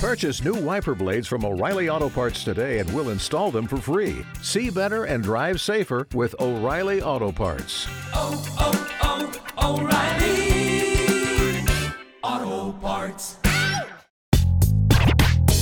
Purchase new wiper blades from O'Reilly Auto Parts today and we'll install them for free. See better and drive safer with O'Reilly Auto Parts. oh, oh, oh, O'Reilly Auto Parts.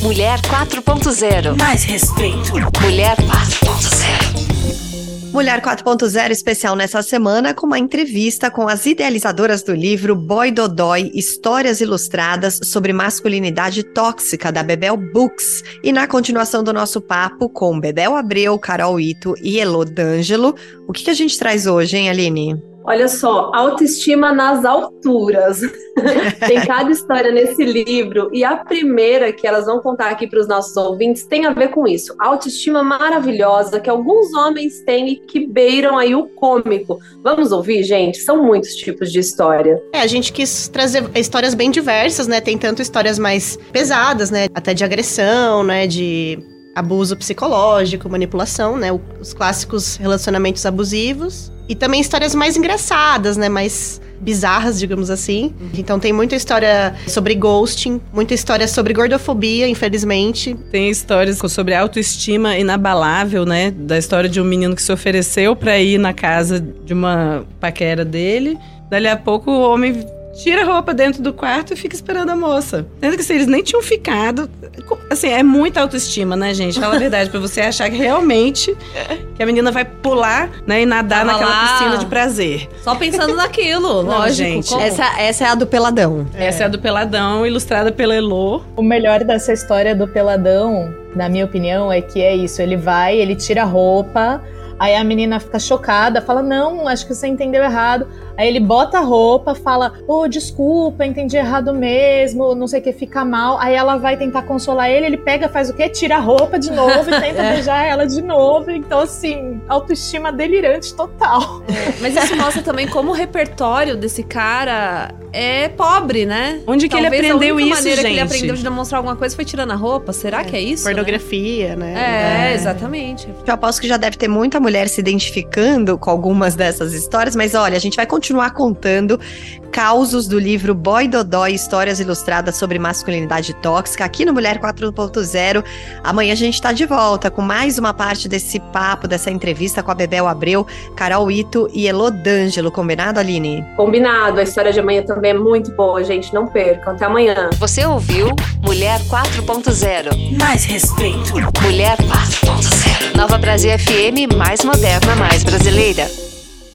Mulher 4.0. Mais respeito. Mulher 4.0. Mulher 4.0 especial nessa semana com uma entrevista com as idealizadoras do livro Boy Dodói Histórias Ilustradas sobre Masculinidade Tóxica da Bebel Books. E na continuação do nosso papo com Bebel Abreu, Carol Ito e Elo D'Angelo, o que, que a gente traz hoje, hein, Aline? Olha só, autoestima nas alturas. tem cada história nesse livro. E a primeira que elas vão contar aqui para os nossos ouvintes tem a ver com isso. Autoestima maravilhosa que alguns homens têm e que beiram aí o cômico. Vamos ouvir, gente? São muitos tipos de história. É, a gente quis trazer histórias bem diversas, né? Tem tanto histórias mais pesadas, né? Até de agressão, né? De abuso psicológico, manipulação, né? Os clássicos relacionamentos abusivos. E também histórias mais engraçadas, né? Mais bizarras, digamos assim. Então tem muita história sobre ghosting, muita história sobre gordofobia, infelizmente. Tem histórias sobre autoestima inabalável, né? Da história de um menino que se ofereceu pra ir na casa de uma paquera dele. Dali a pouco o homem tira a roupa dentro do quarto e fica esperando a moça. Sendo que se eles nem tinham ficado. Assim, é muita autoestima, né, gente? Fala a verdade, pra você achar que realmente que a menina vai pular, né, e nadar Tava naquela lá. piscina de prazer. Só pensando naquilo, Não, lógico. gente, como? Essa, essa é a do Peladão. Essa é a do Peladão, ilustrada pela Elô. O melhor dessa história do peladão, na minha opinião, é que é isso. Ele vai, ele tira a roupa, aí a menina fica chocada, fala: Não, acho que você entendeu errado. Aí ele bota a roupa, fala: Ô, desculpa, entendi errado mesmo, não sei o que, fica mal. Aí ela vai tentar consolar ele, ele pega, faz o quê? Tira a roupa de novo e tenta beijar ela de novo. Então, assim, autoestima delirante total. Mas isso mostra também como o repertório desse cara é pobre, né? Onde que ele Talvez aprendeu a única isso, maneira que ele gente? aprendeu de demonstrar alguma coisa foi tirando a roupa. Será que é isso? né? Pornografia, né? É, exatamente. Eu aposto que já deve ter muita mulher se identificando com algumas dessas histórias, mas olha, a gente vai continuar contando causos do livro Boy Dodói Histórias Ilustradas sobre Masculinidade Tóxica aqui no Mulher 4.0. Amanhã a gente tá de volta com mais uma parte desse papo, dessa entrevista com a Bebel Abreu, Carol Ito e Elo D'Angelo. Combinado, Aline? Combinado, a história de amanhã também é muito boa, gente. Não percam. Até amanhã. Você ouviu Mulher 4.0. Mais respeito. Mulher 4.0. Nova Brasil FM, mais moderna, mais brasileira.